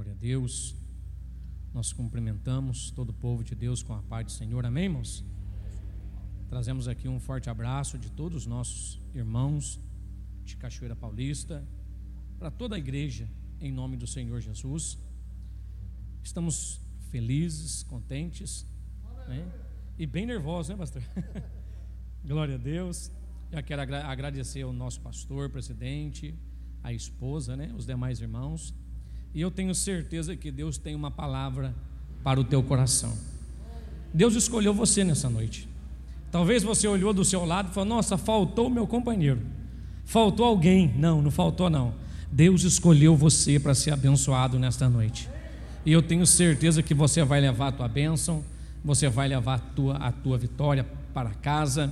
Glória a Deus. Nós cumprimentamos todo o povo de Deus com a paz do Senhor. Amém, irmãos? Trazemos aqui um forte abraço de todos os nossos irmãos de Cachoeira Paulista, para toda a igreja, em nome do Senhor Jesus. Estamos felizes, contentes, né? e bem nervosos, né, pastor? Glória a Deus. Já quero agra agradecer ao nosso pastor, presidente, a esposa, né, os demais irmãos. E eu tenho certeza que Deus tem uma palavra para o teu coração. Deus escolheu você nessa noite. Talvez você olhou do seu lado e falou: Nossa, faltou o meu companheiro. Faltou alguém. Não, não faltou, não. Deus escolheu você para ser abençoado nesta noite. E eu tenho certeza que você vai levar a tua bênção, você vai levar a tua, a tua vitória para casa,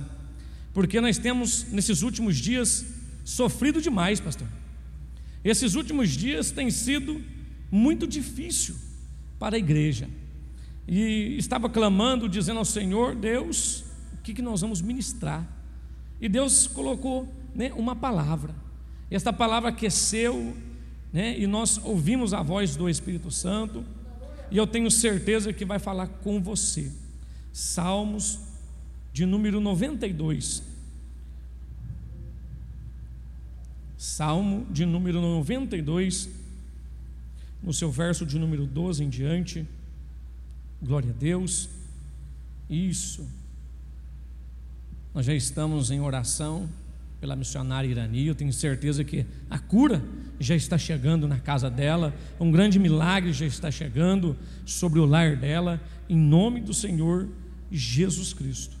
porque nós temos, nesses últimos dias, sofrido demais, pastor. Esses últimos dias têm sido muito difícil para a igreja. E estava clamando, dizendo ao Senhor, Deus, o que, nós vamos ministrar? E Deus colocou né, uma palavra. E esta palavra aqueceu, né, e nós ouvimos a voz do Espírito Santo, e eu tenho certeza que vai falar com você. Salmos de número 92. Salmo de número 92, no seu verso de número 12 em diante. Glória a Deus. Isso. Nós já estamos em oração pela missionária Irani. Eu tenho certeza que a cura já está chegando na casa dela, um grande milagre já está chegando sobre o lar dela, em nome do Senhor Jesus Cristo.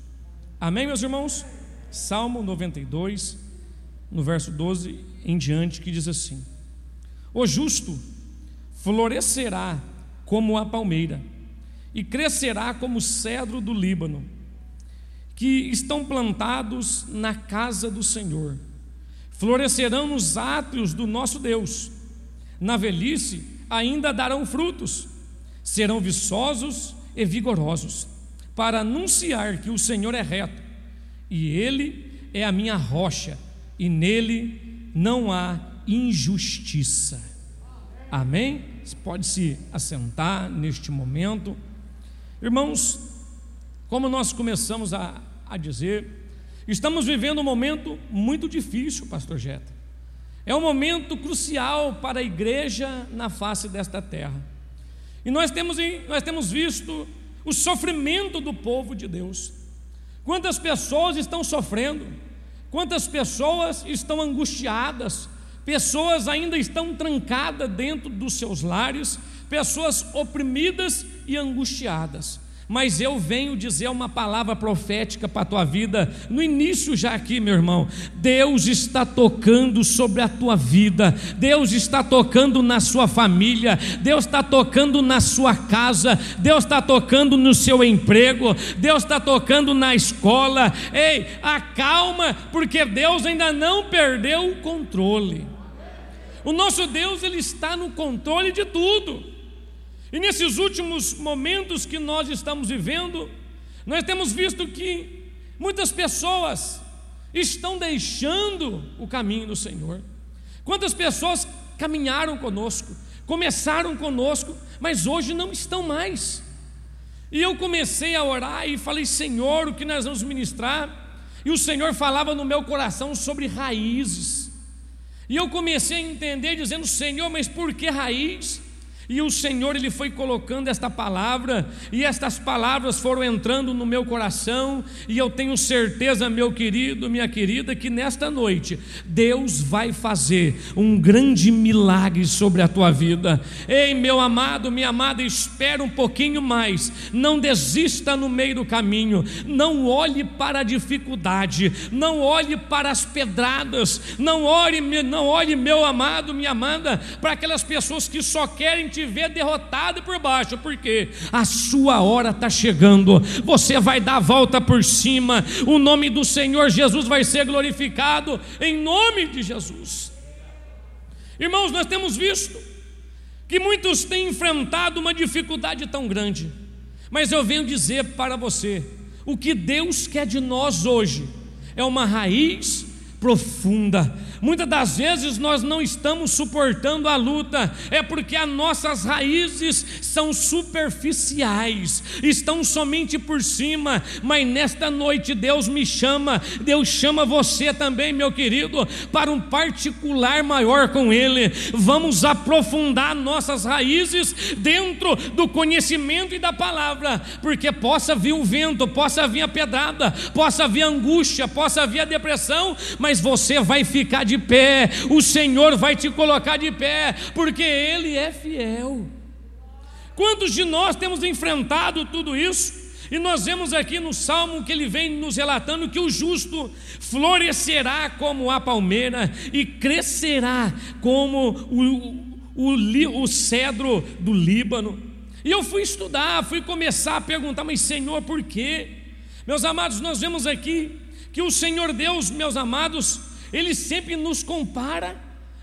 Amém, meus irmãos? Salmo 92 no verso 12 em diante, que diz assim: O justo florescerá como a palmeira e crescerá como o cedro do Líbano, que estão plantados na casa do Senhor. Florescerão nos átrios do nosso Deus. Na velhice ainda darão frutos, serão viçosos e vigorosos, para anunciar que o Senhor é reto e ele é a minha rocha e nele não há injustiça. Amém? Você pode se assentar neste momento. Irmãos, como nós começamos a, a dizer, estamos vivendo um momento muito difícil, Pastor Jeta. É um momento crucial para a igreja na face desta terra. E nós temos, nós temos visto o sofrimento do povo de Deus. Quantas pessoas estão sofrendo? Quantas pessoas estão angustiadas, pessoas ainda estão trancadas dentro dos seus lares, pessoas oprimidas e angustiadas mas eu venho dizer uma palavra profética para a tua vida, no início já aqui, meu irmão. Deus está tocando sobre a tua vida, Deus está tocando na sua família, Deus está tocando na sua casa, Deus está tocando no seu emprego, Deus está tocando na escola. Ei, acalma, porque Deus ainda não perdeu o controle. O nosso Deus, Ele está no controle de tudo. E nesses últimos momentos que nós estamos vivendo, nós temos visto que muitas pessoas estão deixando o caminho do Senhor. Quantas pessoas caminharam conosco, começaram conosco, mas hoje não estão mais. E eu comecei a orar e falei, Senhor, o que nós vamos ministrar? E o Senhor falava no meu coração sobre raízes. E eu comecei a entender, dizendo, Senhor, mas por que raiz? E o Senhor ele foi colocando esta palavra, e estas palavras foram entrando no meu coração, e eu tenho certeza, meu querido, minha querida, que nesta noite Deus vai fazer um grande milagre sobre a tua vida. Ei, meu amado, minha amada, espera um pouquinho mais. Não desista no meio do caminho. Não olhe para a dificuldade, não olhe para as pedradas, não olhe, não olhe, meu amado, minha amada, para aquelas pessoas que só querem te te ver derrotado por baixo, porque a sua hora está chegando, você vai dar a volta por cima, o nome do Senhor Jesus vai ser glorificado, em nome de Jesus. Irmãos, nós temos visto que muitos têm enfrentado uma dificuldade tão grande, mas eu venho dizer para você: o que Deus quer de nós hoje é uma raiz profunda. Muitas das vezes nós não estamos suportando a luta, é porque as nossas raízes são superficiais, estão somente por cima, mas nesta noite Deus me chama, Deus chama você também, meu querido, para um particular maior com Ele. Vamos aprofundar nossas raízes dentro do conhecimento e da palavra, porque possa vir o vento, possa vir a pedrada, possa vir a angústia, possa vir a depressão, mas mas você vai ficar de pé, o Senhor vai te colocar de pé, porque Ele é fiel. Quantos de nós temos enfrentado tudo isso? E nós vemos aqui no Salmo que ele vem nos relatando que o justo florescerá como a palmeira e crescerá como o, o, o cedro do Líbano. E eu fui estudar, fui começar a perguntar, mas Senhor, por quê? Meus amados, nós vemos aqui que o Senhor Deus, meus amados, Ele sempre nos compara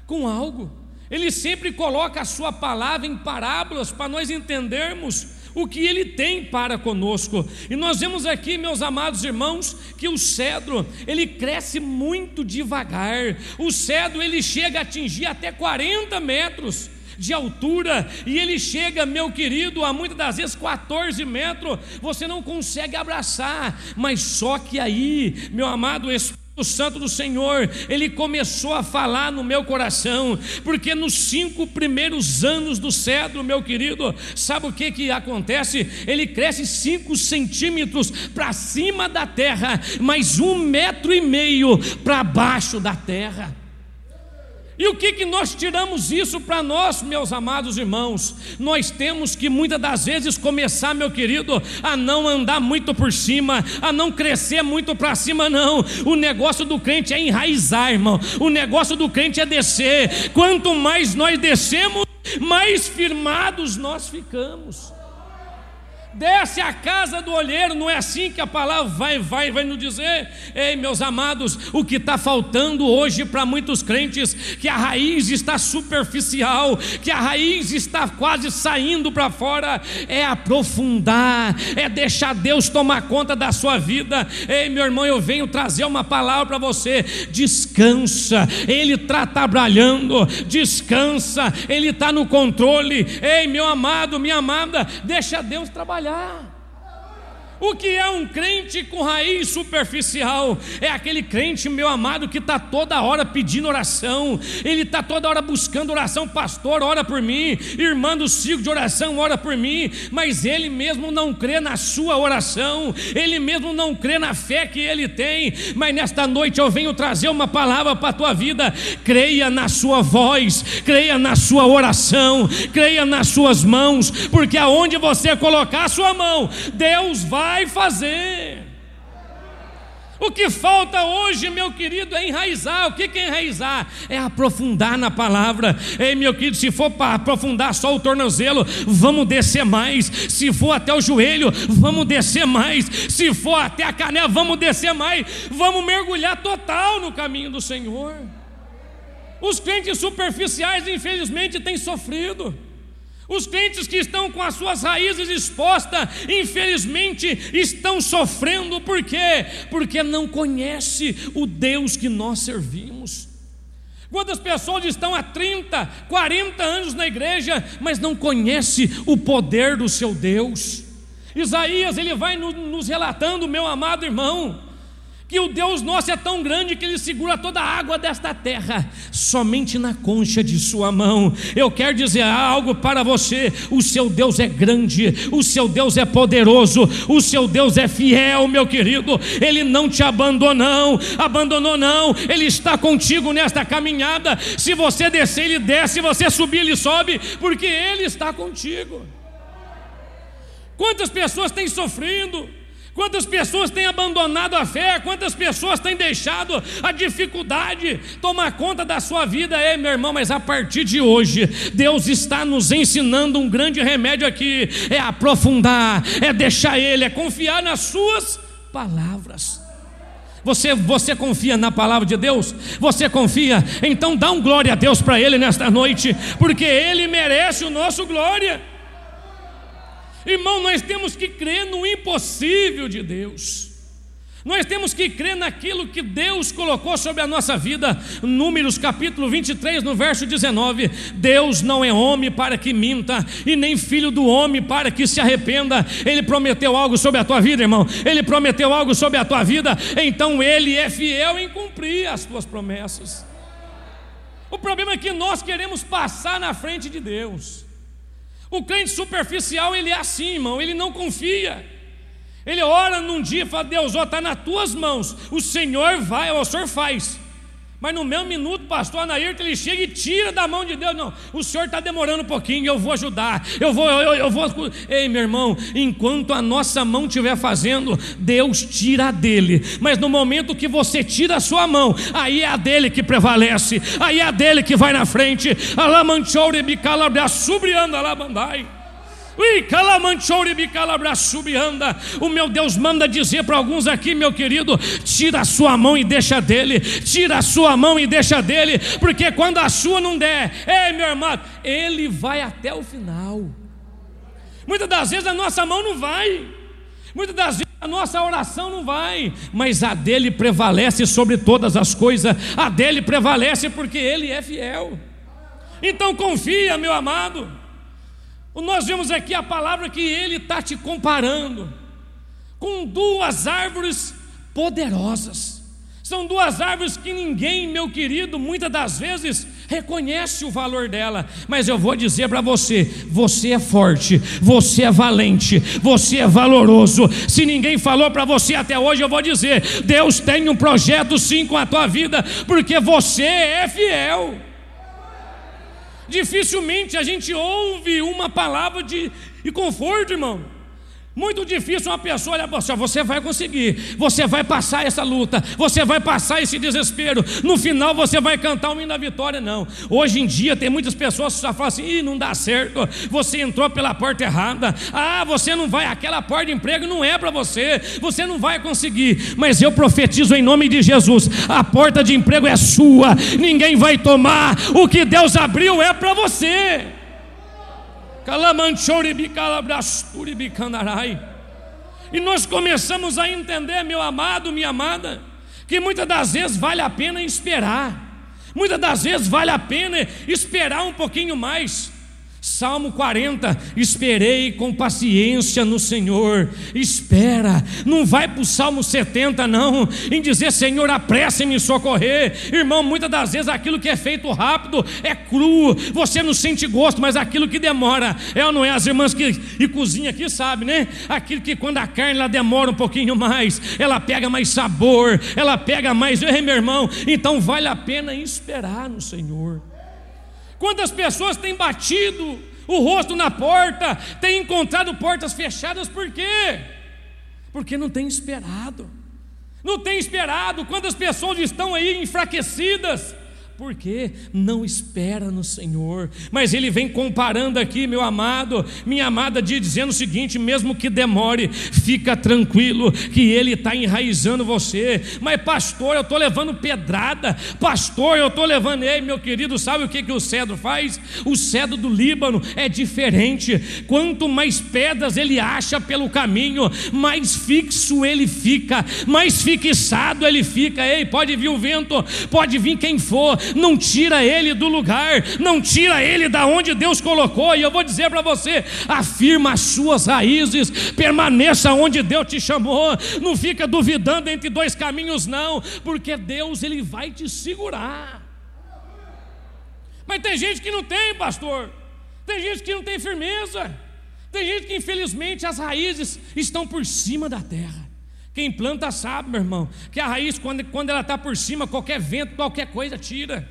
com algo, Ele sempre coloca a Sua palavra em parábolas para nós entendermos o que Ele tem para conosco. E nós vemos aqui, meus amados irmãos, que o cedro ele cresce muito devagar. O cedro ele chega a atingir até 40 metros de altura, e ele chega, meu querido, a muitas das vezes 14 metros, você não consegue abraçar, mas só que aí, meu amado Espírito, o Santo do Senhor, ele começou a falar no meu coração, porque nos cinco primeiros anos do cedro, meu querido, sabe o que, que acontece? Ele cresce cinco centímetros para cima da terra, mas um metro e meio para baixo da terra. E o que, que nós tiramos isso para nós, meus amados irmãos? Nós temos que muitas das vezes começar, meu querido, a não andar muito por cima, a não crescer muito para cima, não. O negócio do crente é enraizar, irmão. O negócio do crente é descer. Quanto mais nós descemos, mais firmados nós ficamos desce a casa do olheiro, não é assim que a palavra vai, vai, vai nos dizer? Ei, meus amados, o que está faltando hoje para muitos crentes, que a raiz está superficial, que a raiz está quase saindo para fora, é aprofundar, é deixar Deus tomar conta da sua vida. Ei, meu irmão, eu venho trazer uma palavra para você: descansa, Ele está trabalhando, descansa, Ele está no controle. Ei, meu amado, minha amada, deixa Deus trabalhar trabalhar. O que é um crente com raiz superficial? É aquele crente, meu amado, que está toda hora pedindo oração, ele está toda hora buscando oração, pastor, ora por mim, irmã do ciclo de oração, ora por mim, mas ele mesmo não crê na sua oração, ele mesmo não crê na fé que ele tem. Mas nesta noite eu venho trazer uma palavra para a tua vida: creia na sua voz, creia na sua oração, creia nas suas mãos, porque aonde você colocar a sua mão, Deus vai vai fazer. O que falta hoje, meu querido, é enraizar. O que é enraizar? É aprofundar na palavra. Ei, meu querido, se for para aprofundar só o tornozelo, vamos descer mais. Se for até o joelho, vamos descer mais. Se for até a canela, vamos descer mais. Vamos mergulhar total no caminho do Senhor. Os crentes superficiais, infelizmente, têm sofrido. Os crentes que estão com as suas raízes expostas, infelizmente, estão sofrendo, por quê? Porque não conhece o Deus que nós servimos. Quantas pessoas estão há 30, 40 anos na igreja, mas não conhece o poder do seu Deus? Isaías, ele vai nos relatando, meu amado irmão, que o Deus nosso é tão grande que ele segura toda a água desta terra somente na concha de sua mão. Eu quero dizer algo para você: o seu Deus é grande, o seu Deus é poderoso, o seu Deus é fiel, meu querido. Ele não te abandonou, abandonou não. Ele está contigo nesta caminhada. Se você descer, ele desce, se você subir, ele sobe, porque ele está contigo. Quantas pessoas têm sofrido? Quantas pessoas têm abandonado a fé? Quantas pessoas têm deixado a dificuldade tomar conta da sua vida? É, meu irmão, mas a partir de hoje, Deus está nos ensinando um grande remédio aqui: é aprofundar, é deixar Ele, é confiar nas Suas palavras. Você, você confia na palavra de Deus? Você confia? Então dá um glória a Deus para Ele nesta noite, porque Ele merece o nosso glória. Irmão, nós temos que crer no impossível de Deus. Nós temos que crer naquilo que Deus colocou sobre a nossa vida. Números capítulo 23, no verso 19: Deus não é homem para que minta, e nem filho do homem para que se arrependa. Ele prometeu algo sobre a tua vida, irmão. Ele prometeu algo sobre a tua vida, então ele é fiel em cumprir as tuas promessas. O problema é que nós queremos passar na frente de Deus. O crente superficial, ele é assim, irmão, ele não confia. Ele ora num dia e fala: Deus, está nas tuas mãos, o Senhor vai, o Senhor faz. Mas no mesmo minuto, pastor Anaírto, ele chega e tira da mão de Deus. Não, o senhor está demorando um pouquinho, eu vou ajudar, eu vou, eu, eu vou. Ei, meu irmão, enquanto a nossa mão estiver fazendo, Deus tira dele. Mas no momento que você tira a sua mão, aí é a dele que prevalece, aí é a dele que vai na frente. Alamanchoure bicalabra subrianda alabandai. O meu Deus manda dizer para alguns aqui, meu querido, tira a sua mão e deixa dele, tira a sua mão e deixa dele, porque quando a sua não der, ei meu irmão, ele vai até o final. Muitas das vezes a nossa mão não vai, muitas das vezes a nossa oração não vai, mas a dele prevalece sobre todas as coisas, a dele prevalece porque ele é fiel. Então confia, meu amado. Nós vemos aqui a palavra que ele está te comparando com duas árvores poderosas. São duas árvores que ninguém, meu querido, muitas das vezes reconhece o valor dela. Mas eu vou dizer para você: você é forte, você é valente, você é valoroso. Se ninguém falou para você até hoje, eu vou dizer: Deus tem um projeto sim com a tua vida, porque você é fiel. Dificilmente a gente ouve uma palavra de, de conforto, irmão. Muito difícil uma pessoa olhar para você, você vai conseguir, você vai passar essa luta, você vai passar esse desespero, no final você vai cantar o hino da vitória. Não, hoje em dia tem muitas pessoas que só falam assim: Ih, não dá certo, você entrou pela porta errada, ah, você não vai, aquela porta de emprego não é para você, você não vai conseguir. Mas eu profetizo em nome de Jesus: a porta de emprego é sua, ninguém vai tomar, o que Deus abriu é para você. E nós começamos a entender, meu amado, minha amada, que muitas das vezes vale a pena esperar, muitas das vezes vale a pena esperar um pouquinho mais. Salmo 40, esperei com paciência no Senhor, espera, não vai para o Salmo 70, não, em dizer Senhor, apresse-me socorrer, irmão. Muitas das vezes aquilo que é feito rápido é cru, você não sente gosto, mas aquilo que demora, é ou não é? As irmãs que e cozinha aqui sabem, né? Aquilo que quando a carne ela demora um pouquinho mais, ela pega mais sabor, ela pega mais, ei meu irmão, então vale a pena esperar no Senhor. Quantas pessoas têm batido o rosto na porta, têm encontrado portas fechadas, por quê? Porque não têm esperado. Não tem esperado. Quantas pessoas estão aí enfraquecidas? Porque não espera no Senhor. Mas ele vem comparando aqui, meu amado, minha amada, dizendo o seguinte: mesmo que demore, fica tranquilo, que ele está enraizando você. Mas, pastor, eu estou levando pedrada, pastor, eu estou levando. Ei, meu querido, sabe o que, que o cedro faz? O cedro do Líbano é diferente. Quanto mais pedras ele acha pelo caminho, mais fixo ele fica, mais fixado ele fica. Ei, pode vir o vento, pode vir quem for, não tira ele do lugar, não tira ele da onde Deus colocou. E eu vou dizer para você: afirma as suas raízes, permaneça onde Deus te chamou, não fica duvidando entre dois caminhos, não, porque Deus ele vai te segurar. Mas tem gente que não tem, pastor. Tem gente que não tem firmeza. Tem gente que infelizmente as raízes estão por cima da terra. Quem planta sabe, meu irmão, que a raiz, quando, quando ela está por cima, qualquer vento, qualquer coisa tira.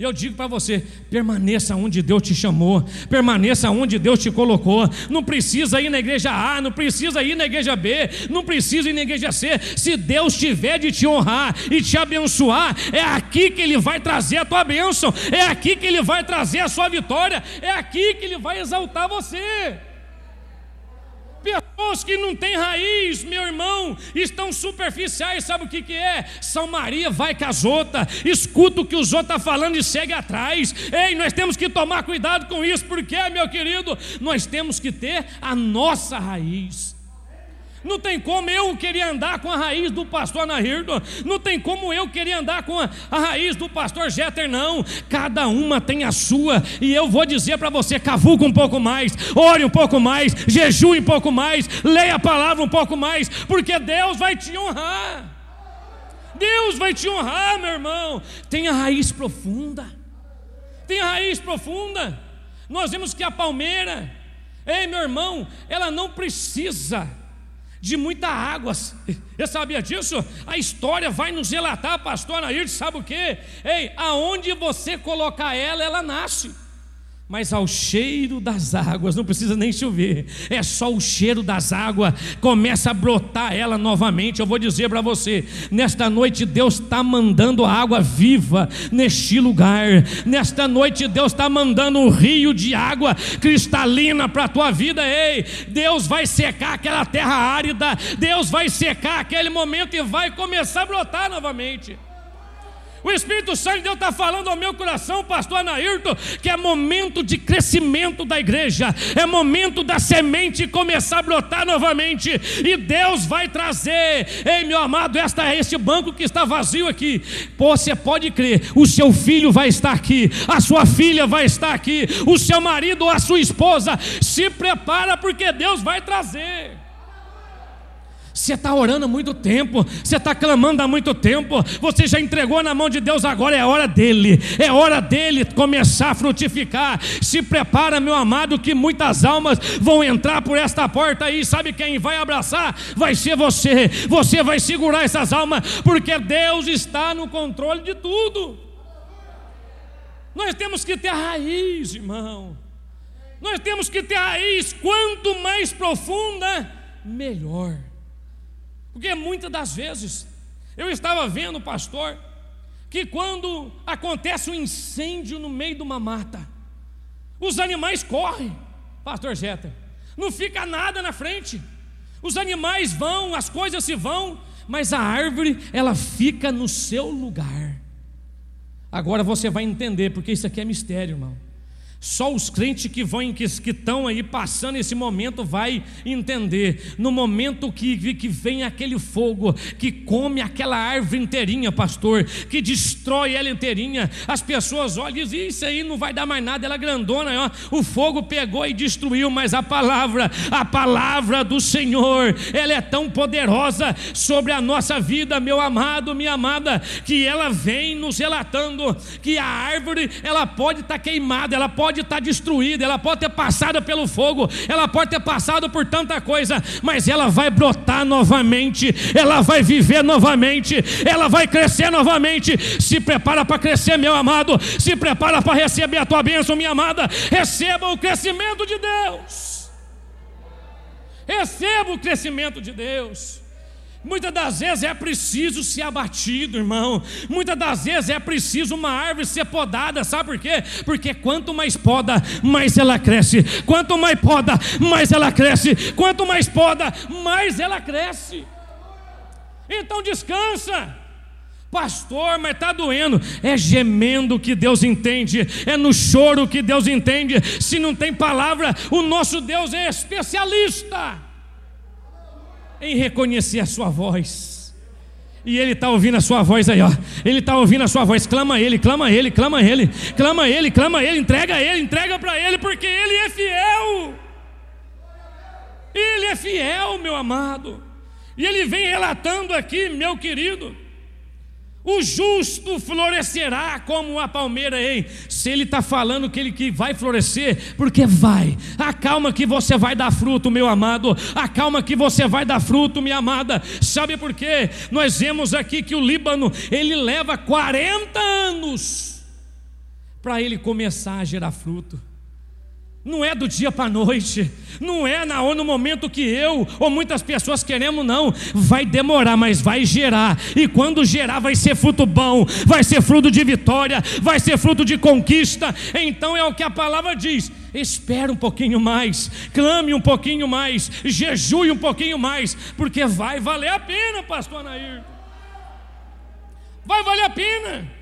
E eu digo para você: permaneça onde Deus te chamou, permaneça onde Deus te colocou. Não precisa ir na igreja A, não precisa ir na igreja B, não precisa ir na igreja C. Se Deus tiver de te honrar e te abençoar, é aqui que Ele vai trazer a tua bênção, é aqui que Ele vai trazer a sua vitória, é aqui que Ele vai exaltar você. Pessoas que não têm raiz, meu irmão, estão superficiais, sabe o que, que é? São Maria vai com as outras, escuta o que os outros estão tá falando e segue atrás. Ei, nós temos que tomar cuidado com isso, porque, meu querido, nós temos que ter a nossa raiz. Não tem como eu querer andar com a raiz do pastor Anahirdo. Não tem como eu querer andar com a, a raiz do pastor Jeter, não. Cada uma tem a sua. E eu vou dizer para você: cavuca um pouco mais, ore um pouco mais, jejue um pouco mais, leia a palavra um pouco mais, porque Deus vai te honrar. Deus vai te honrar, meu irmão. Tem a raiz profunda. Tem a raiz profunda. Nós vemos que a palmeira, ei meu irmão, ela não precisa de muita água. Você sabia disso? A história vai nos relatar, pastor Anair, sabe o que? Ei, aonde você colocar ela, ela nasce mas ao cheiro das águas, não precisa nem chover, é só o cheiro das águas, começa a brotar ela novamente. Eu vou dizer para você: nesta noite Deus está mandando água viva neste lugar, nesta noite Deus está mandando um rio de água cristalina para a tua vida. Ei, Deus vai secar aquela terra árida, Deus vai secar aquele momento e vai começar a brotar novamente. O Espírito Santo de Deus está falando ao meu coração, pastor Anaírto, que é momento de crescimento da igreja, é momento da semente começar a brotar novamente, e Deus vai trazer, ei meu amado, esta, este banco que está vazio aqui, você pode crer, o seu filho vai estar aqui, a sua filha vai estar aqui, o seu marido ou a sua esposa, se prepara porque Deus vai trazer. Você está orando há muito tempo, você está clamando há muito tempo, você já entregou na mão de Deus, agora é hora dele, é hora dele começar a frutificar. Se prepara, meu amado, que muitas almas vão entrar por esta porta aí. Sabe quem vai abraçar? Vai ser você. Você vai segurar essas almas, porque Deus está no controle de tudo. Nós temos que ter raiz, irmão. Nós temos que ter raiz, quanto mais profunda, melhor. Porque muitas das vezes eu estava vendo, pastor, que quando acontece um incêndio no meio de uma mata, os animais correm, pastor Jeta, não fica nada na frente. Os animais vão, as coisas se vão, mas a árvore ela fica no seu lugar. Agora você vai entender, porque isso aqui é mistério, irmão. Só os crentes que vão que, que estão aí passando esse momento vai entender. No momento que, que vem aquele fogo que come aquela árvore inteirinha, pastor, que destrói ela inteirinha, as pessoas olham e dizem: Isso aí não vai dar mais nada, ela é grandona, ó. o fogo pegou e destruiu, mas a palavra, a palavra do Senhor, ela é tão poderosa sobre a nossa vida, meu amado, minha amada, que ela vem nos relatando que a árvore ela pode estar tá queimada, ela pode pode estar destruída, ela pode ter passado pelo fogo, ela pode ter passado por tanta coisa, mas ela vai brotar novamente, ela vai viver novamente, ela vai crescer novamente. Se prepara para crescer, meu amado, se prepara para receber a tua bênção, minha amada. Receba o crescimento de Deus. Receba o crescimento de Deus. Muitas das vezes é preciso ser abatido, irmão. Muitas das vezes é preciso uma árvore ser podada, sabe por quê? Porque quanto mais poda, mais ela cresce. Quanto mais poda, mais ela cresce. Quanto mais poda, mais ela cresce. Então descansa. Pastor, mas está doendo. É gemendo que Deus entende, é no choro que Deus entende. Se não tem palavra, o nosso Deus é especialista em reconhecer a sua voz. E ele está ouvindo a sua voz aí, ó. Ele está ouvindo a sua voz. Clama ele, clama ele, clama ele, clama ele, clama ele, entrega ele, entrega para ele, porque ele é fiel. Ele é fiel, meu amado. E ele vem relatando aqui, meu querido, o justo florescerá como a palmeira, ei. Se ele está falando que ele que vai florescer, porque vai. Acalma que você vai dar fruto, meu amado. Acalma que você vai dar fruto, minha amada. Sabe por quê? Nós vemos aqui que o Líbano, ele leva 40 anos para ele começar a gerar fruto. Não é do dia para a noite, não é na, no momento que eu ou muitas pessoas queremos, não. Vai demorar, mas vai gerar. E quando gerar, vai ser fruto bom, vai ser fruto de vitória, vai ser fruto de conquista. Então é o que a palavra diz: espere um pouquinho mais, clame um pouquinho mais, jejue um pouquinho mais, porque vai valer a pena, Pastor Anair. Vai valer a pena.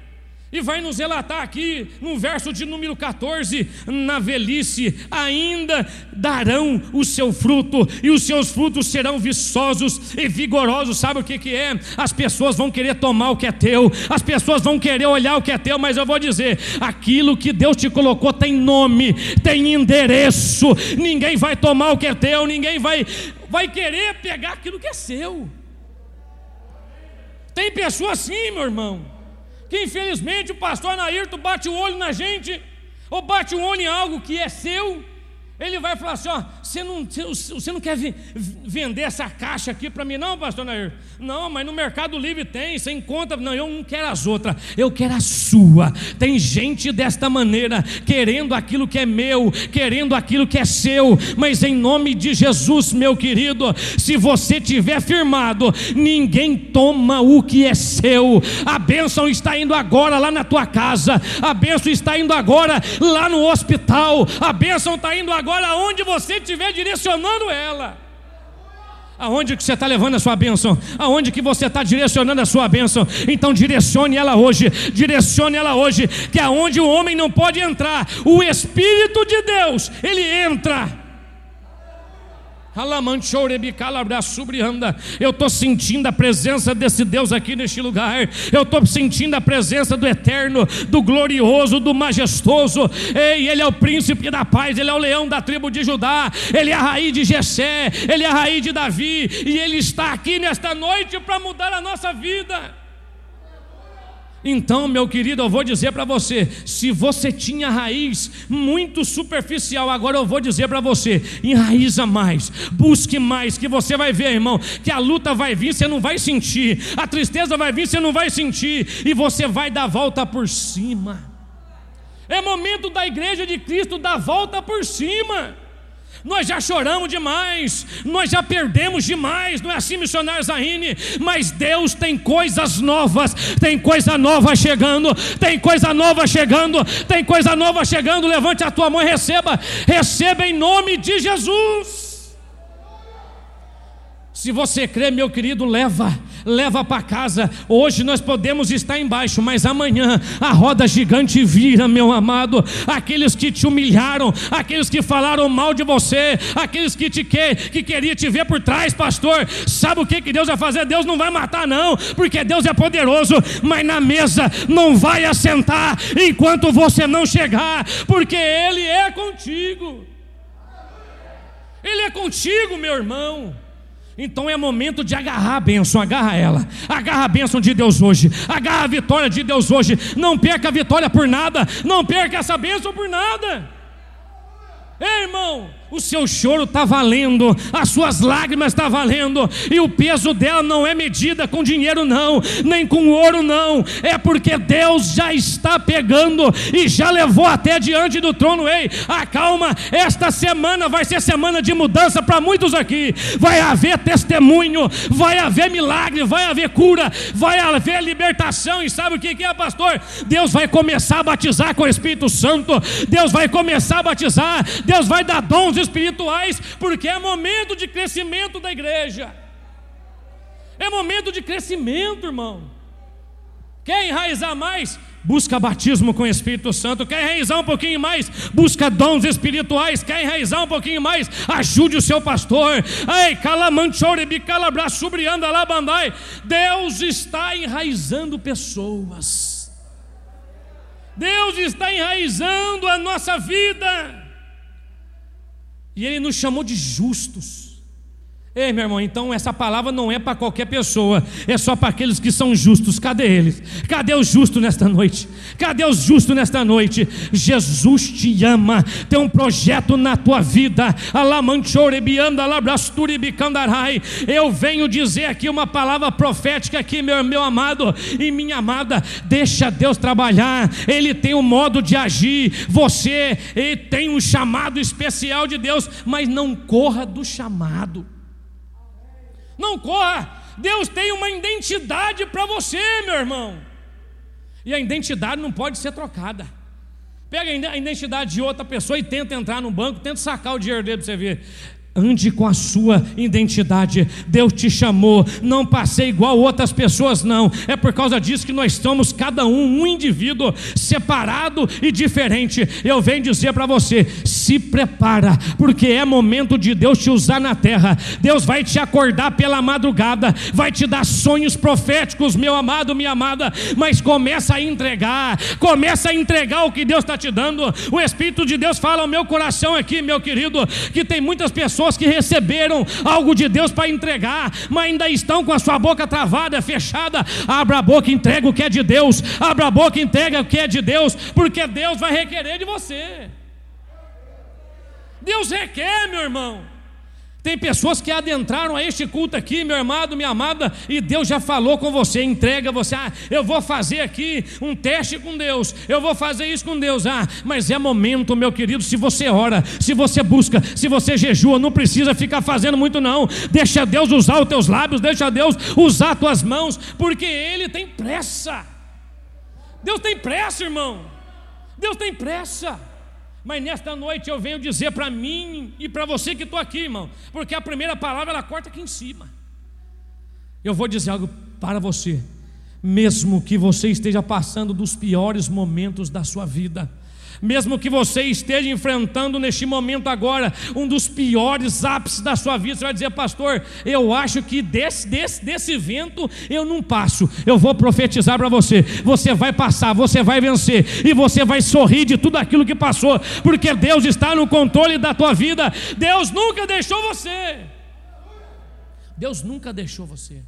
E vai nos relatar aqui no verso de número 14: na velhice ainda darão o seu fruto, e os seus frutos serão viçosos e vigorosos. Sabe o que, que é? As pessoas vão querer tomar o que é teu, as pessoas vão querer olhar o que é teu, mas eu vou dizer: aquilo que Deus te colocou tem nome, tem endereço, ninguém vai tomar o que é teu, ninguém vai, vai querer pegar aquilo que é seu. Tem pessoa assim, meu irmão que infelizmente o pastor Nairto bate o olho na gente, ou bate o olho em algo que é seu, ele vai falar assim: ó, você não, você não quer vender essa caixa aqui para mim, não, pastor Nair? Não, mas no Mercado Livre tem, você encontra. Não, eu não quero as outras, eu quero a sua. Tem gente desta maneira, querendo aquilo que é meu, querendo aquilo que é seu, mas em nome de Jesus, meu querido, se você tiver firmado, ninguém toma o que é seu. A bênção está indo agora lá na tua casa, a bênção está indo agora lá no hospital, a bênção está indo agora agora aonde você estiver direcionando ela. Aonde que você está levando a sua bênção? Aonde que você está direcionando a sua bênção? Então direcione ela hoje, direcione ela hoje, que aonde o homem não pode entrar, o Espírito de Deus, ele entra. Eu estou sentindo a presença desse Deus aqui neste lugar. Eu estou sentindo a presença do eterno, do glorioso, do majestoso. Ei, Ele é o príncipe da paz, Ele é o leão da tribo de Judá, Ele é a raiz de Jessé, Ele é a raiz de Davi, e Ele está aqui nesta noite para mudar a nossa vida. Então, meu querido, eu vou dizer para você: se você tinha raiz muito superficial, agora eu vou dizer para você: enraiza mais, busque mais, que você vai ver, irmão, que a luta vai vir, você não vai sentir, a tristeza vai vir, você não vai sentir, e você vai dar volta por cima. É momento da igreja de Cristo dar volta por cima. Nós já choramos demais, nós já perdemos demais, não é assim, missionário Zahine? Mas Deus tem coisas novas, tem coisa nova chegando, tem coisa nova chegando, tem coisa nova chegando. Levante a tua mão e receba, receba em nome de Jesus. Se você crê, meu querido, leva leva para casa. Hoje nós podemos estar embaixo, mas amanhã a roda gigante vira, meu amado. Aqueles que te humilharam, aqueles que falaram mal de você, aqueles que te que, que queria te ver por trás, pastor. Sabe o que, que Deus vai fazer? Deus não vai matar, não, porque Deus é poderoso, mas na mesa não vai assentar enquanto você não chegar, porque Ele é contigo. Ele é contigo, meu irmão. Então é momento de agarrar a bênção, agarra ela, agarra a bênção de Deus hoje, agarra a vitória de Deus hoje. Não perca a vitória por nada, não perca essa bênção por nada. Ei, irmão, o seu choro está valendo, as suas lágrimas estão tá valendo, e o peso dela não é medida com dinheiro, não, nem com ouro, não, é porque Deus já está pegando e já levou até diante do trono. Ei, acalma, esta semana vai ser semana de mudança para muitos aqui. Vai haver testemunho, vai haver milagre, vai haver cura, vai haver libertação. E sabe o que é, pastor? Deus vai começar a batizar com o Espírito Santo, Deus vai começar a batizar, Deus vai dar dons espirituais, porque é momento de crescimento da igreja. É momento de crescimento, irmão. Quer enraizar mais? Busca batismo com o Espírito Santo. Quer enraizar um pouquinho mais? Busca dons espirituais. Quer enraizar um pouquinho mais? Ajude o seu pastor. Ei, calamanchorebi, calabraçubrianda, labandai. Deus está enraizando pessoas. Deus está enraizando a nossa vida. E ele nos chamou de justos. Ei, meu irmão, então essa palavra não é para qualquer pessoa, é só para aqueles que são justos. Cadê eles? Cadê os justos nesta noite? Cadê os justos nesta noite? Jesus te ama, tem um projeto na tua vida. Eu venho dizer aqui uma palavra profética aqui, meu, meu amado e minha amada. Deixa Deus trabalhar, Ele tem um modo de agir. Você tem um chamado especial de Deus, mas não corra do chamado. Não corra. Deus tem uma identidade para você, meu irmão. E a identidade não pode ser trocada. Pega a identidade de outra pessoa e tenta entrar no banco, tenta sacar o dinheiro dele para você ver. Ande com a sua identidade. Deus te chamou. Não passei igual outras pessoas, não. É por causa disso que nós estamos, cada um, um indivíduo separado e diferente. Eu venho dizer para você: se prepara, porque é momento de Deus te usar na terra. Deus vai te acordar pela madrugada, vai te dar sonhos proféticos, meu amado, minha amada. Mas começa a entregar, começa a entregar o que Deus está te dando. O Espírito de Deus fala ao meu coração aqui, meu querido, que tem muitas pessoas pessoas que receberam algo de Deus para entregar, mas ainda estão com a sua boca travada, fechada. Abra a boca, entrega o que é de Deus. Abra a boca, entrega o que é de Deus, porque Deus vai requerer de você. Deus requer, meu irmão. Tem pessoas que adentraram a este culto aqui, meu amado, minha amada, e Deus já falou com você, entrega você, ah, eu vou fazer aqui um teste com Deus, eu vou fazer isso com Deus, ah, mas é momento, meu querido, se você ora, se você busca, se você jejua, não precisa ficar fazendo muito não, deixa Deus usar os teus lábios, deixa Deus usar as tuas mãos, porque Ele tem pressa, Deus tem pressa, irmão, Deus tem pressa. Mas nesta noite eu venho dizer para mim e para você que estou aqui, irmão, porque a primeira palavra ela corta aqui em cima. Eu vou dizer algo para você, mesmo que você esteja passando dos piores momentos da sua vida, mesmo que você esteja enfrentando neste momento agora um dos piores ápices da sua vida, você vai dizer, pastor, eu acho que desse, desse, desse vento eu não passo. Eu vou profetizar para você: você vai passar, você vai vencer, e você vai sorrir de tudo aquilo que passou, porque Deus está no controle da tua vida. Deus nunca deixou você. Deus nunca deixou você.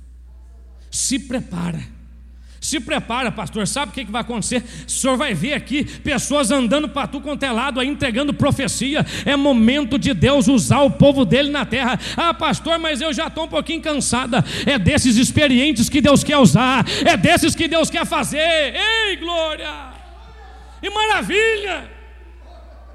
Se prepara. Se prepara, pastor, sabe o que vai acontecer? O senhor vai ver aqui pessoas andando para tu quanto é lado, aí entregando profecia. É momento de Deus usar o povo dele na terra. Ah, pastor, mas eu já estou um pouquinho cansada. É desses experientes que Deus quer usar, é desses que Deus quer fazer. Ei, glória! E maravilha!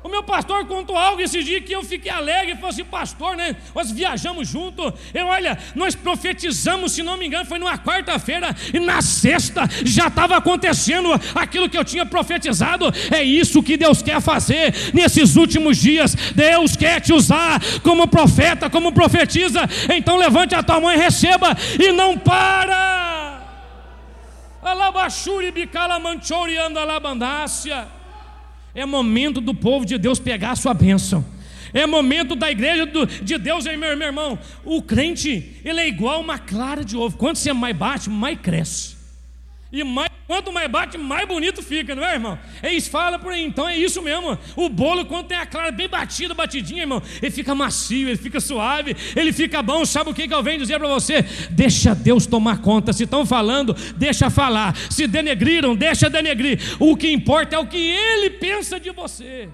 O meu pastor contou algo esse dia que eu fiquei alegre falou assim: Pastor, né? Nós viajamos junto. Eu, olha, nós profetizamos, se não me engano, foi numa quarta-feira e na sexta já estava acontecendo aquilo que eu tinha profetizado. É isso que Deus quer fazer nesses últimos dias. Deus quer te usar como profeta, como profetiza. Então levante a tua mão e receba e não para. Alabachuri bicala manchori anda labandácia. É momento do povo de Deus pegar a sua bênção. É momento da igreja de Deus, meu, meu irmão. O crente, ele é igual uma clara de ovo. Quanto você mais bate, mais cresce. E mais, quanto mais bate, mais bonito fica, não é, irmão? Eles falam por aí, então é isso mesmo. O bolo, quando tem a clara bem batida, batidinha, irmão, ele fica macio, ele fica suave, ele fica bom. Sabe o que, que eu venho dizer para você? Deixa Deus tomar conta. Se estão falando, deixa falar. Se denegriram, deixa denegrir. O que importa é o que ele pensa de você.